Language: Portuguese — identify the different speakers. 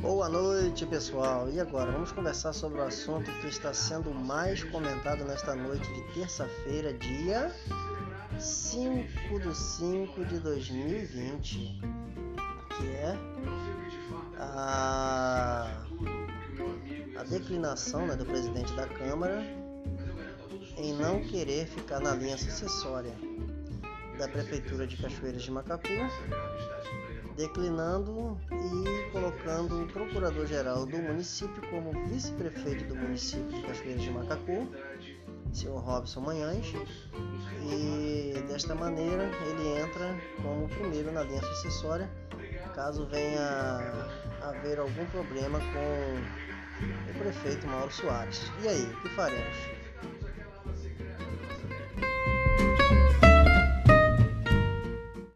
Speaker 1: Boa noite, pessoal. E agora vamos conversar sobre o assunto que está sendo mais comentado nesta noite de terça-feira, dia 5 de 5 de 2020, que é a, a declinação né, do presidente da Câmara em não querer ficar na linha sucessória da Prefeitura de Cachoeiras de Macacu declinando e colocando o procurador-geral do município como vice-prefeito do município de Cachoeiras de Macacu, senhor Robson Manhães, e desta maneira ele entra como primeiro na linha sucessória, caso venha haver algum problema com o prefeito Mauro Soares. E aí, o que faremos?